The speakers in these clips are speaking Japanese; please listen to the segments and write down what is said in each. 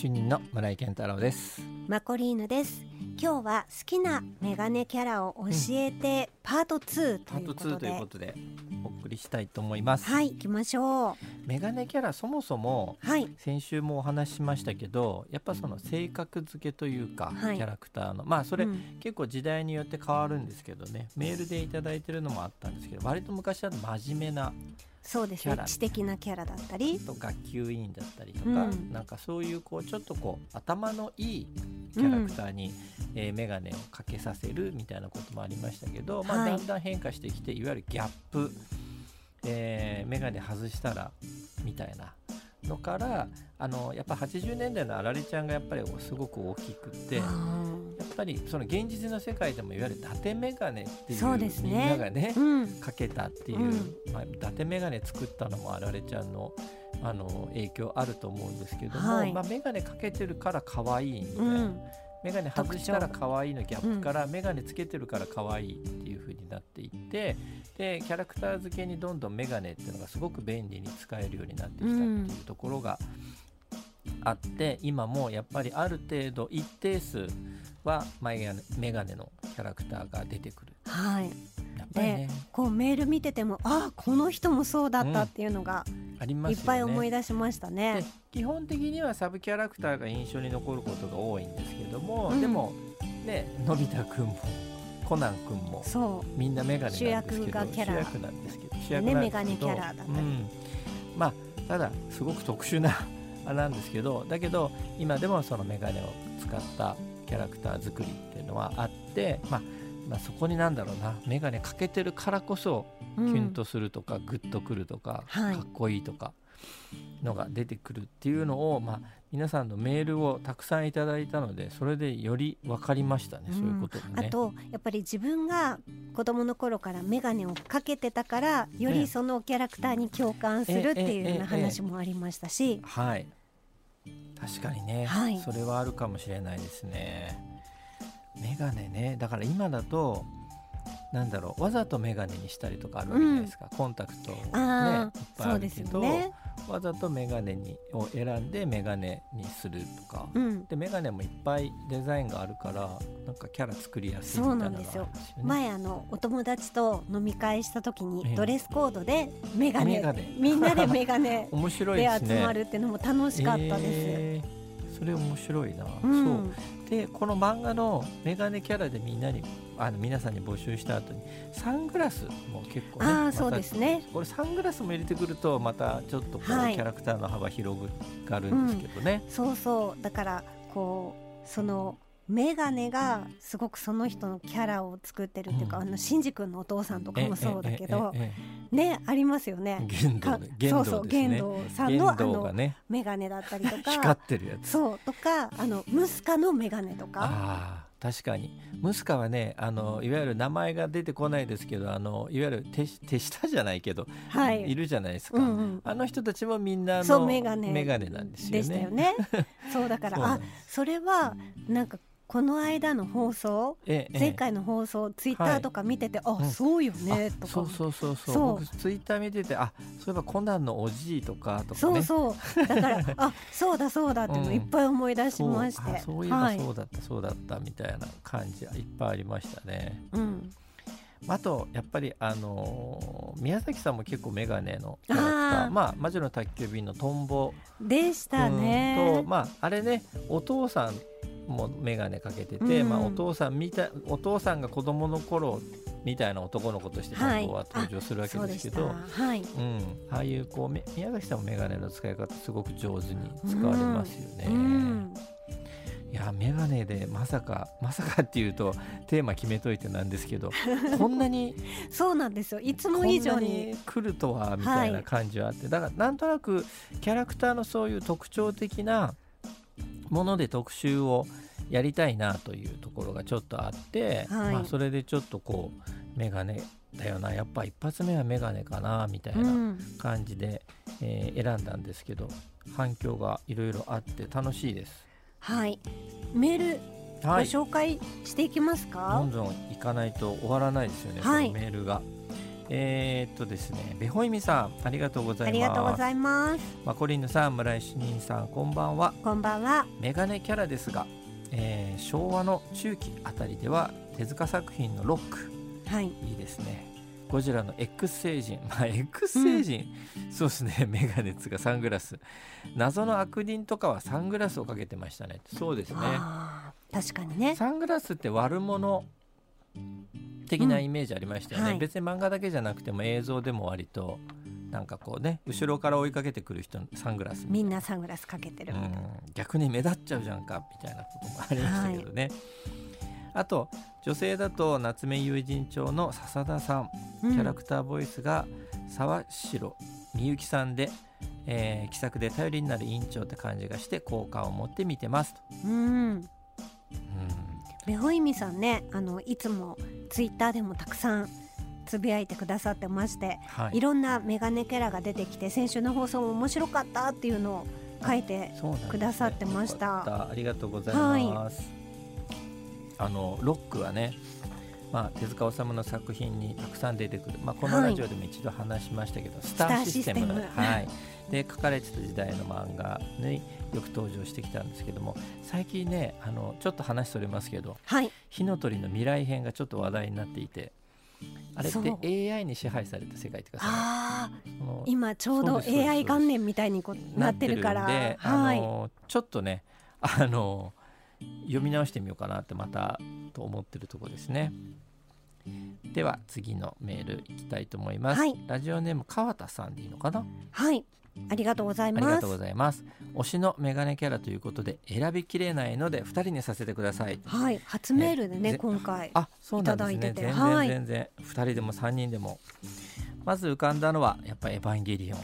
主任の村井健太郎です。マコリーヌです。今日は好きなメガネキャラを教えて、パート2とパート2いうこということでお送りしたいと思います、はい行きましょう。メガネキャラそもそもはい。先週もお話ししましたけどやっぱその性格付けというか、はい。キャラクターの。まあそれ、うん。結構時代によって変わるんですけどね。メールでいただいてるのもあったんですけど割と昔は真面目なそうですね。知的なキャラだったり。と学級委員だったりとか、うん。なんかそういうこうちょっとこう頭のいいキャラクターに、えー眼鏡をかけさせるみたいなこともありましたけど、まあ、はいだんだん変化してきていわゆるギャップ、えー、眼鏡外したらみたいなのからあのやっぱ80年代のあられちゃんがやっぱりすごく大きくて。やあっぱりその現実の世界でもいわゆる伊達眼鏡っていうみんながねーうん。かけたっていう、うん。まあ、伊達眼鏡作ったのもあられちゃんのあの影響あると思うんですけども、はい。まあ、眼鏡かけてるから可愛いみたいな、うん。眼鏡外したら可愛いのギャップから眼鏡つけてるから可愛いっていう風になっていってでキャラクター付けにどんどん眼鏡っていうのがすごく便利に使えるようになってきたっていうところがあって、今もやっぱりある程度一定数は眼鏡眼鏡のキャラクターが出てくる。はい。やっぱりね。こうメール見ててもあこの人もそうだったっていうのがありますよね。いっぱい思い出しましたでね基本的にはサブキャラクターが印象に残ることが多いんですけども、うん。でもねのび太くんもコナンくんもそみんなメガネなんですけど主役がキャラ。主役なんですけど主ね役なんですけどメガネキャラだったりうん。まあただすごく特殊なあれなんですけどだけど今でもそのメガネを使ったキャラクター作りっていうのはあって、まあ、まあそこになんだろうなメガネかけてるからこそう、うん。キュンとするとか、グッとくるとか、はい。かっこいいとかのが出てくるっていうのを、まあ、皆さんのメールをたくさんいただいたのでそれでより分かりましたね、そういうこともね。あとやっぱり自分が子供の頃から眼鏡をかけてたからよねりそのキャラクターに共感するっていうような話もありましたし、はい。確かにね、はい。それはあるかもしれないですね。メガネね。だから今だとなんだろうわざとメガネにしたりとかあるわけじゃないですか、コンタクト、ね、いっあぱいあそうですあるけど、よね。わざとメガネにを選んでメガネにするとか、うん、でメガネもいっぱいデザインがあるからなんかキャラ作りやすいみたいなのがあるんですよね。前あのお友達と飲み会した時ええ。にドレスコードでメガネ。みんなで眼鏡 面白いで。集まるっていうのも楽しかったです。えーそれ面白いな。うんそうでこの漫画のメガネキャラでみんなにあの皆さんに募集した後にサングラスも結構ねあそうですね。これサングラスも入れてくるとまたちょっとこう、はいキャラクターの幅広がるんですけどね。そうそうだからこうその眼鏡がすごくその人のキャラを作ってるっていうか、うん。あのシンジ君のお父さんとかもそうだけど、ねありますよええね。玄道かね。玄そうそう。玄道さんのあの眼鏡だったりと光かってるやつ。そうとかあのムスカの眼鏡とか。確かに。ムスカはねあのいわゆる名前が出てこないですけどあのいわゆる手手下じゃないけど、はい。いるじゃないですか、うんうん。あの人たちもみんなあのそう眼鏡メガネなんですよね。でしたよね。そうだから あそれはなんかこの間の放送ええ前回の放送ツイッターとか見てて、あ、うん。そうよねあとか。そうそうそうそう。そう。僕ツイッター見ててあそういえばコナンのおじいとかとかね。そうそう。だから あそうだそうだっていうのうん。いっぱい思い出しそうまして、あそういえばはい。そうだった、そうだったみたいな感じいっぱいありましたね。うん、あとやっぱりあのー宮崎さんも結構メガネのキャラクター。まあ魔女の宅急便のトンボ。でしたうんねとまああれねお父さんもメガネかけてて、うん。まあ、お父さんみたいお父さんが子供の頃みたいな男の子としてトンボは登場するわけですけど、はい。うん、ああいうこうめ宮崎さんもメガネの使い方すごく上手に使われますよね。うん。いやメガネでまさかまさかっていうとテーマ決めといてなんですけど こんなにそうなんですよ。いつこも以上に。に来るとはみたいな感じはあって、だからなんとなくキャラクターのそういう特徴的なもので特集をやりたいなというところがちょっとあって、はい。まあ、それでちょっとこうメガネだよなやっぱ一発目はメガネかなみたいうなん。感じで、えー選んだんですけど反響がいろいろあって楽しいです。はい。メールごはい。紹介していきますどかんどん行かないと終わらないですよね、はい。メールが。えー、っとですね、ベホイミさん、ありがとうございます。ありがとうございます。マコリンヌさん、村井主任さん、こんばんは。こんばんは。メガネキャラですが、えー昭和の中期あたりでは手塚作品のロック、はい。いいですね。ゴジラの X 星人、まあ X 星人、そうですね、メガネつがサングラス。謎の悪人とかはサングラスをかけてましたね。そうですね。確かにね。サングラスって悪者的なイメージありましたよね、うんはい。別に漫画だけじゃなくても映像でも割となんかこうね後ろから追いかけてくる人のサングラスみんなサングラスかけてる。うん。逆に目立っちゃうじゃんかみたいなこともありましたけどね、あと女性だと夏目友人帳の笹田さん。うん。キャラクターボイスが沢城みゆきさんで、えー気さくで頼りになる委員長って感じがして好感を持って見てますと、うん。うんベホイミさんね、あのいつもツイッターでもたくさんつぶやいてくださってまして、はいいろんなメガネキャラが出てきて、先週の放送も面白かったっていうのを書いて。くださってましたよかったありがとうございます。あのロックはね、まあ手塚治虫の作品にたくさん出てくる。まあこのはいラジオでも一度話しましたけど、スターシステムスターシステムはい。で書かれてた時代の漫画によく登場してきたんですけども、最近ねあのちょっと話それますけど、はい。火の鳥の未来編がちょっと話題になっていて。あれって AI に支配された世界っていうかさ今ちょうど AI 元年みたいにこうなってるから、はい。あのちょっとねあの読み直してみようかなってまたと思ってるところですね。では次のメールいきたいと思います、はい。ラジオネーム川田さんでいいのかな？はい。ありがとうございます。ありがとう。ございます。推しのメガネキャラということで選びきれないので2人にさせてください。はい、初メールでね、ぜ今回。あそうなんですね。全はい。然全然、2人でも3人でも。まず浮かんだのはやっぱりエヴァンゲリオン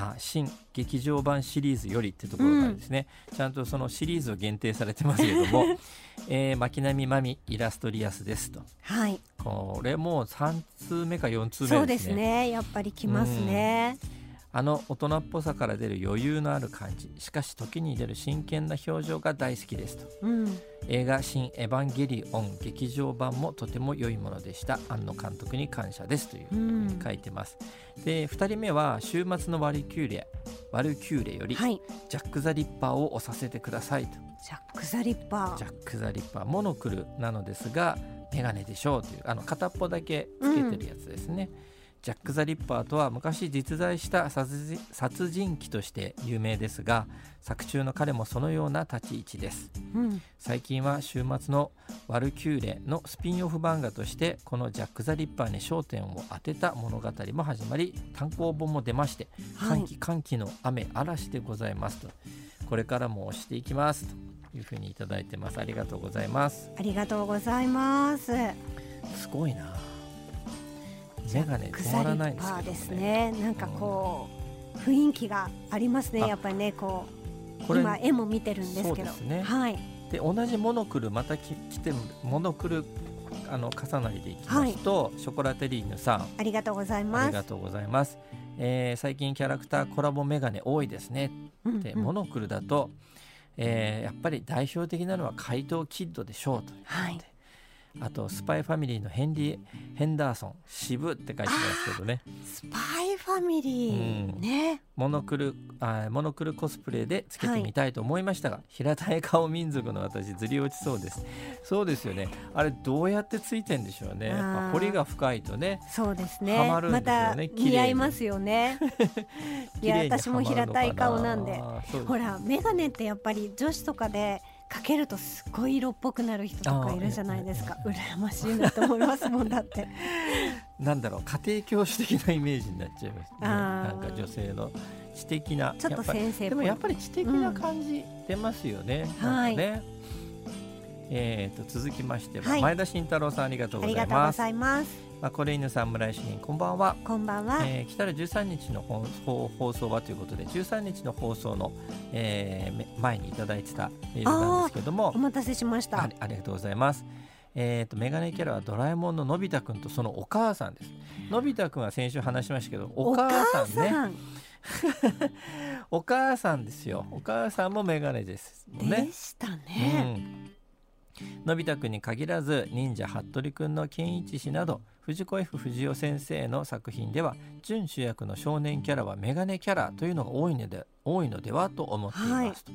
まあ新劇場版シリーズよりってところからですね、ちゃんとそのシリーズを限定されてますけども、えー、巻波真美イラストリアスですとはい。これもう3通目か4通そうで目ですねすね。やっぱり来ますね。あの大人っぽさから出る余裕のある感じ。しかし時に出る真剣な表情が大好きですと。うん。映画「新エヴァンゲリオン」劇場版もとても良いものでした。庵野監督に感謝ですというふうに書いてます、で2人目は週末のワルキューレワルキューレより、はい。ジャック・ザ・リッパーを押させてくださいと。ジャック・ザ・リッパー。ジャック・ザ・リッパーモノクルなのですがメガネでしょうというあの片っぽだけつけてるやつですね、ジャック・ザ・リッパーとは昔実在した殺人殺人鬼として有名ですが作中の彼もそのような立ち位置です。うん。最近は週末のワルキューレのスピンオフ漫画としてこのジャック・ザ・リッパーに焦点を当てた物語も始まり単行本も出ましてはい。歓喜歓喜の雨嵐でございますと。これからも押していきますというふうにいただいてます。ありがとうございます。ありがとうございます。すごいなメガネク止まらないんですけどパーですねね。なんかこう雰囲気がありますね。あやっぱりね、こうこれ今絵も見てるんですけどね。はい。で同じモノクルまたき来てモノクルあの重なりでいきますと、ショコラテリーヌさんありがとうございあます。りがとうございます、えー最近キャラクターコラボメガネ多いですねで、うんうんモノクルだと、えーやっぱり代表的なのは怪盗キッドでしょうということで、はいあとスパイファミリーのヘンリー・ヘンダーソン渋って書いてますけどね。スパイファミリー、うん。ね。モノクルあーモノクルコスプレでつけてみたいと思いましたが、平たい顔民族の私ずり落ちそうです。そうですよね。あれどうやってついてんでしょうね。彫りが深いとねそうですね。はまるんですよね。綺麗に。似合いますよね。いや私も平たい顔なんで。ほらメガネってやっぱり女子とかでかけるとすごい色っぽくなる人とかいるじゃないですか。羨ましいなと思いますもんだって。なんだろう家庭教師的なイメージになっちゃいますね。あなーんか女性の知的なちょっと先生っぽい。でもやっぱり知的な感じ出ますよね、はいなんかね。えー、と続きましては、はい。前田慎太郎さんありがとうごありがとうございますざいますまこれ犬さん村井主任こんばんは。こんばんは、えー来たる13日の放送はということで13日の放送の、えーめ前にいただいてたメールなんですけども。お待たせしました。ありがとうございます。えー、とメガネキャラはドラえもんののび太くんとそのお母さんです。のび太くんは先週話しましたけどお母さんね。ん？お母さんですよ。お母さんもメガネですね。で。したね、うんのび太くんに限らず忍者服部くんの健一氏など藤子 F 不二雄先生の作品では準主役の少年キャラはメガネキャラというのが多いので多いのではと思っています。と。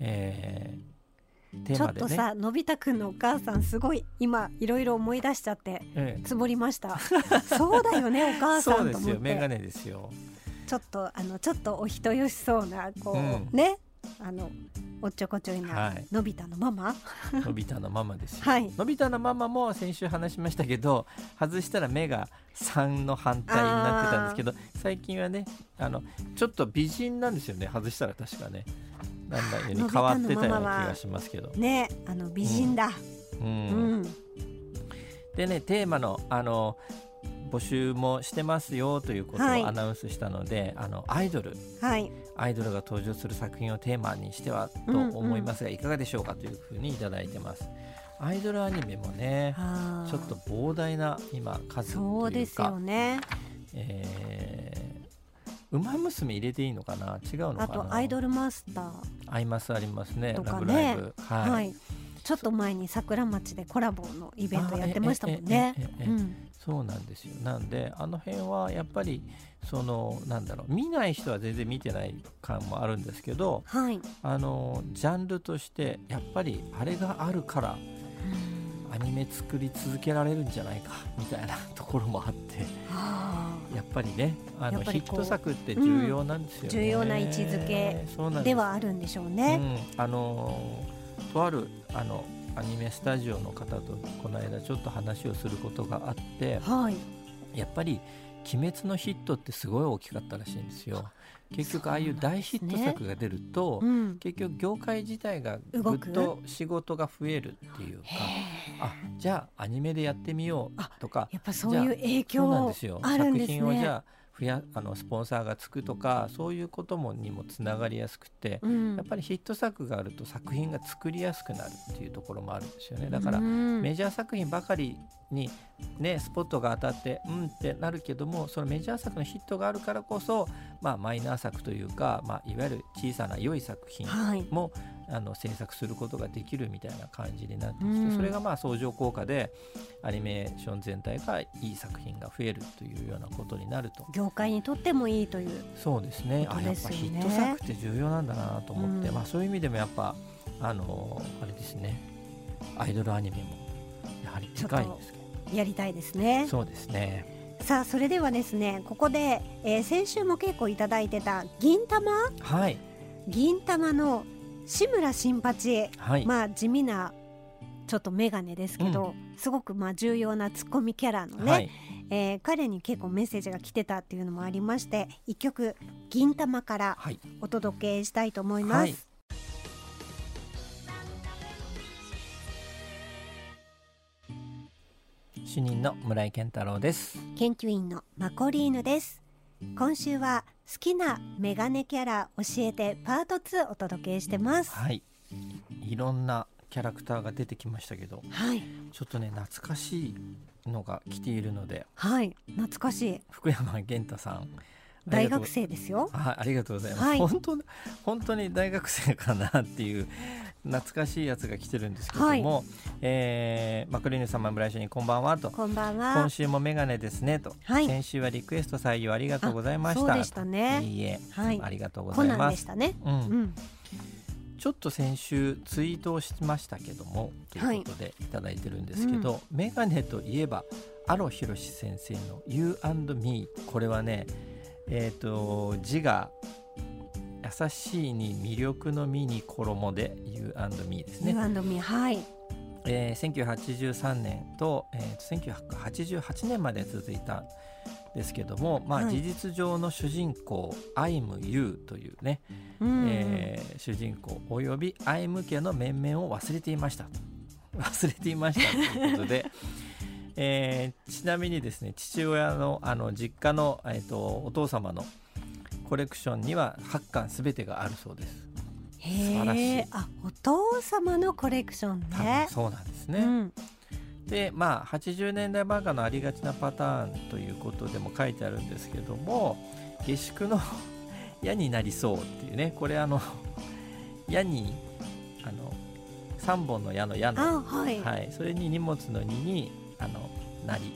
えーテーちょっとさのび太くんのお母さんすごい今いろいろ思い出しちゃってええ。つぼりました。そうだよねお母さそうんですと思って。よメガネですよ。ちょっとあのちょっとお人よしそうなこう、うん。ねあのおっちょこちょいな、はい。のび太のママ？のび太のママですよ。はい。のび太のママも先週話しましたけど外したら目が3の反対になってたんですけど最近はねあのちょっと美人なんですよね。外したら確かね。なんだように変わってたような気がしますけど。ねあの美人だ、ううん。ん。でねテーマのあの募集もしてますよということをはい。アナウンスしたので、あのアイドル。はい。アイドルが登場する作品をテーマにしてはと思いますが、いかがでしょうかというふうにいただいてます。アイドルアニメもねちょっと膨大な今数そうですというかよね。えー、ウマ娘入れていいのかな？違うのかな？あとアイドルマスター。アイマスありますね。ね。ラブライブ。はい、はい、ちょっと前に桜町でコラボのイベントやってましたもんね。そうなんですよなんであの辺はやっぱりそのなんだろう見ない人は全然見てない感もあるんですけどはい、あのジャンルとしてやっぱりあれがあるからアニメ作り続けられるんじゃないかみたいなところもあってやっぱりねあのヒット作って重要なんですよね、重要な位置づけではあるんでしょうね、うん、あのーとあるあのアニメスタジオの方とこの間ちょっと話をすることがあってはい。やっぱり「鬼滅」のヒットってすごい大きかったらしいんですよ。結局ああいう大ヒット作が出ると、うん、結局業界自体がぐっと仕事が増えるっていうかあじゃあアニメでやってみようとかやっぱそういう影響ですよ。あるんですね。作品をじゃあ増やあのスポンサーがつくとかそういうこともにもつながりやすくて、うん。やっぱりヒット作があると作品が作りやすくなるっていうところもあるんですよね。だからうん。メジャー作品ばかりにねスポットが当たってうんってなるけどもそのメジャー作のヒットがあるからこそ、まあ、マイナー作というか、まあ、いわゆる小さな良い作品はい。もあの制作することができるみたいな感じになってきて、うん。それがまあ相乗効果でアニメーション全体がいい作品が増えるというようなことになると。業界にとってもいいというそうですね。あやっぱヒット作って重要なんだなと思って、うん。まあ、そういう意味でもやっぱあのあれですね。アイドルアニメもやはりでかいですけど。やりたいですね。そうですね。さあそれではですねここで、えー先週も結構いただいてた銀玉？はい。銀玉の志村新八はい、まあ地味なちょっと眼鏡ですけど、すごくまあ重要なツッコミキャラのね、はい。えー彼に結構メッセージが来てたっていうのもありまして一曲「銀玉」からはい。お届けしたいと思います。はい。主任の村井健太郎です。研究員のマコリーヌです今週は好きなメガネキャラ教えてパート2お届けしてます。はい。いろんなキャラクターが出てきましたけどはい。ちょっとね懐かしいのが来ているのではい。懐かしい。福山源太さん大学生ですよ。はい、ありがとうございます。はい。本当本当に大学生かなっていう懐かしいやつが来てるんですけども、はえーマクリーヌ様村井主任こんばんはと。こんばんは。今週もメガネですねと、はい。先週はリクエスト採用ありがとうございました。そうでしたね。いいえ、はい。ありがとうございま。ですしたね。うん。うん。ちょっと先週ツイートをしましたけどもということでい。ただいてるんですけど、メガネといえばアロヒロシ先生の「You and Me」これはねえっ、と字が優しいに魅力の実に衣で「You and Me」ですね、You&Me はい。えー1983年と,、えーと1988年まで続いたんですけども、まあ、はい。事実上の主人公「I'm You」というね、うん。えー主人公および愛向けの面々を忘れていました忘れていましたということで、えーちなみにですね父親のあの実家の、えー、とお父様のコレクションには8巻すべてがあるそうです。素晴らしい。あお父様のコレクションね。そうなんですね、うん。でまあ80年代漫画のありがちなパターンということでも書いてあるんですけども下宿の 矢になりそうっていうねこれあの 矢にあの3本の矢の矢の、はい、はい、それに荷物の2にあのなり、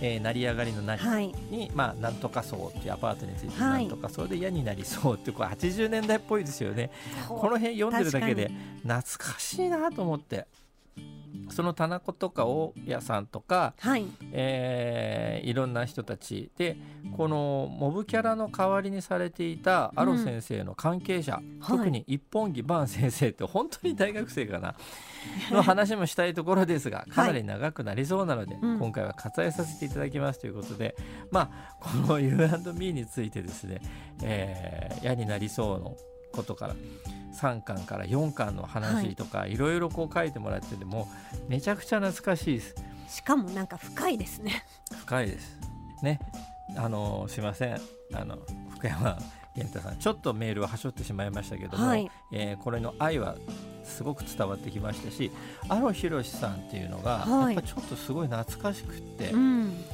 えー、成り上がりのなりに、はい、まあなんとかそうっていうアパートについてなんとかそうで矢になりそうってこれ80年代っぽいですよね。この辺読んでるだけで懐かしいなと思って。その棚子とか大家さんとか、はい。えー、いろんな人たちでこのモブキャラの代わりにされていたアロ先生の関係者、うん、特に一本木伴先生って本当に大学生かな、の話もしたいところですがかなり長くなりそうなので、はい、今回は割愛させていただきますということで、うん、まあこの U&Me についてですね、えー、嫌になりそうのことから3巻から4巻の話とか、いろいろこう書いてもらっててもめちゃくちゃ懐かしいです。しかもなんか深いですね。深いです。ね。あのすいません。あの福山源太さん。ちょっとメールをはしょってしまいましたけども、はい、えー、これの愛はすごく伝わってきましたしアロヒロシさんっていうのが、はい、やっぱちょっとすごい懐かしくって、うん、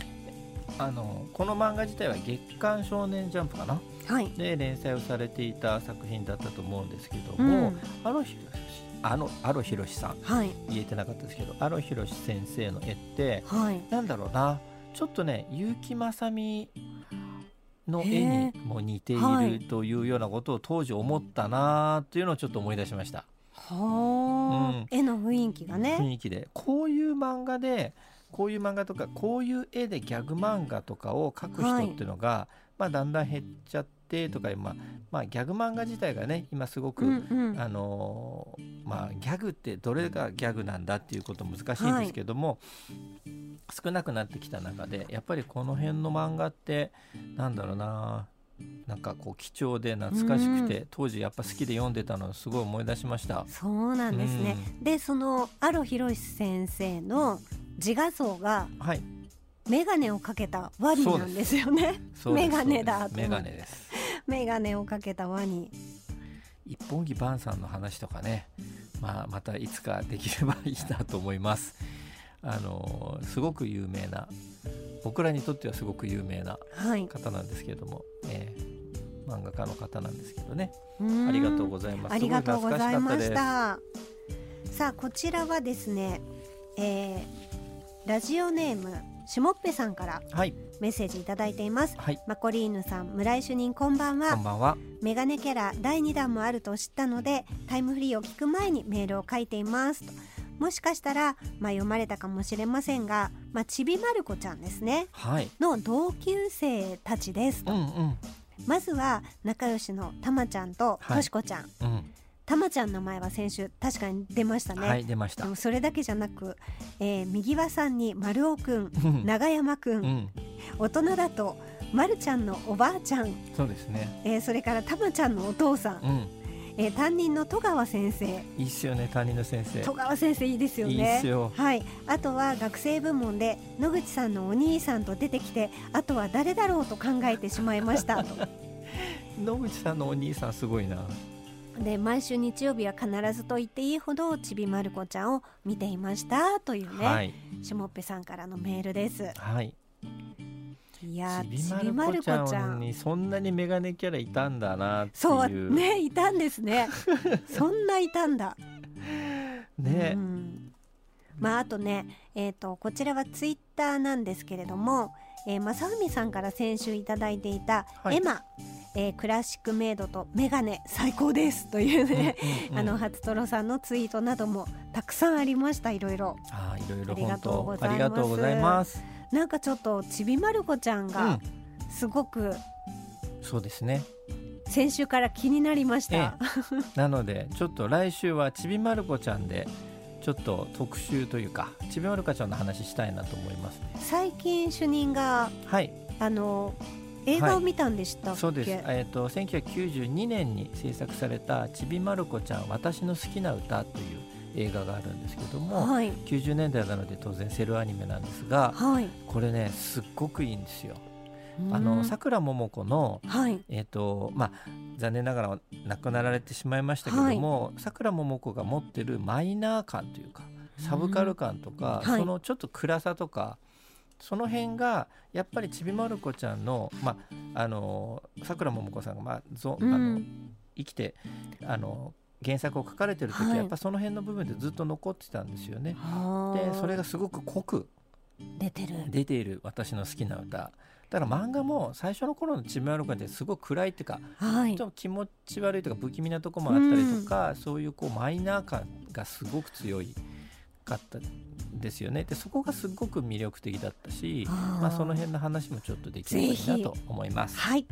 あのこの漫画自体は月刊少年ジャンプかな、はい、で連載をされていた作品だったと思うんですけども、うん、あのあのアロヒロシさん、はい、言えてなかったですけどアロヒロシ先生の絵って、はい、なんだろうな？ちょっとね結城正美の絵にも似ているというようなことを当時思ったなというのをちょっと思い出しました。はあ、うん、絵の雰囲気がね。雰囲気で。こういう漫画でこういう漫画とかこういう絵でギャグ漫画とかを描く人っていうのが、はい、まあ、だんだん減っちゃってとか、まあまあ、ギャグ漫画自体がね今すごく、うんうん、あのー、まあ、ギャグってどれがギャグなんだっていうこと難しいんですけども、はい、少なくなってきた中でやっぱりこの辺の漫画ってなんだろうななんかこう貴重で懐かしくて、うん、当時やっぱ好きで読んでたのをすごい思い出しましたそうなんですね、うん、でそのアロヒロシ先生の自画像が、はい、眼鏡をかけたワニなんですよね。眼鏡だ眼鏡です。眼鏡をかけたワニ。一本木晩さんの話とかね、まあまたいつかできればいいなと思います。あのすごく有名な僕らにとってはすごく有名な方なんですけれども、はい、えー、漫画家の方なんですけどね。ありがとうございます。ありがとうございました。さあこちらはですね、えー、ラジオネームしもっぺさんからメッセージいただいています、はい、マコリーヌさん村井主任こんばんは。こんばんは。メガネキャラ第2弾もあると知ったのでタイムフリーを聞く前にメールを書いていますともしかしたら、まあ、読まれたかもしれませんが、まあ、ちびまる子ちゃんですね、はい、の同級生たちですと、うんうん、まずは仲良しのたまちゃんととしこちゃん、はいうん。たまちゃんの前は先週確かに出ましたね。はい出ました。でもそれだけじゃなく、えー、右輪さんに丸尾くん、長山くん、うん、大人だとまるちゃんのおばあちゃん、そうですね。えー、それからたまちゃんのお父さん。うんえー、担任の戸川先生。いいっすよね担任の先生。戸川先生いいですよね。はい。あとは学生部門で野口さんのお兄さんと出てきてあとは誰だろうと考えてしまいました。と 野口さんのお兄さんすごいな。で毎週日曜日は必ずと言っていいほどちびまる子ちゃんを見ていました。というね、はい、しもっぺさんからのメールです。はいいやちびまる子ちゃんにそんなにメガネキャラいたんだなっていう。そうねいたんですね。そんないたんだ。ね、うん、まああとねえっ、ー、とこちらはツイッターなんですけれども、えー、正文さんから先週いただいていた、はい、エマえー、クラシックメイドとメガネ最高ですというね、あの初トロさんのツイートなどもたくさんありました。いろいろ。あいろいろありがとうございますなんかちょっとちびまる子ちゃんがすごく、うん、そうですね。先週から気になりました、ええ、なのでちょっと来週はちびまる子ちゃんでちょっと特集というかちびまる子ちゃんの話したいなと思います、ね、最近主任が、はい、あの映画を見たんでしたはい、そうです、えーと、1992年に制作された「ちびまる子ちゃん私の好きな歌」という映画があるんですけども、はい、90年代なので当然セルアニメなんですが、はい、これねすっごくいいんですよ。あのさくらももこの、はい、えーとまあ、残念ながら亡くなられてしまいましたけどもさくらももこが持ってるマイナー感というかサブカル感とか、そのちょっと暗さとかその辺がやっぱりちびまる子ちゃんのまああのさくらももこさんが、まあぞあの生きてあの原作を書かれてる時はやっぱその辺の部分でずっと残ってたんですよね。でそれがすごく濃く出てる。出ている私の好きな歌。だから漫画も最初の頃の「ちびまる子ちゃん」ってすごく暗いっていうか、はい、ちょっと気持ち悪いとか不気味なとこもあったりとか、うん、そういうこうマイナー感がすごく強いかったですよね。でそこがすごく魅力的だったしまあ、その辺の話もちょっとできればいいなと思います。はい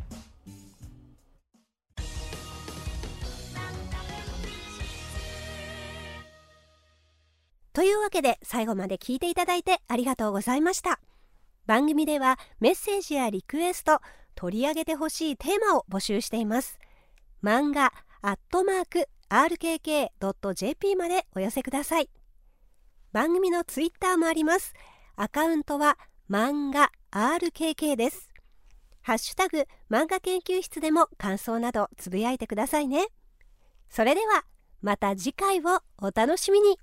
というわけで最後まで聞いていただいてありがとうございました。番組ではメッセージやリクエスト取り上げてほしいテーマを募集しています。漫画アットマーク rkk.jp までお寄せください。番組のツイッターもあります。アカウントは漫画 RKK です。ハッシュタグ漫画研究室でも感想などつぶやいてくださいね。それではまた次回をお楽しみに。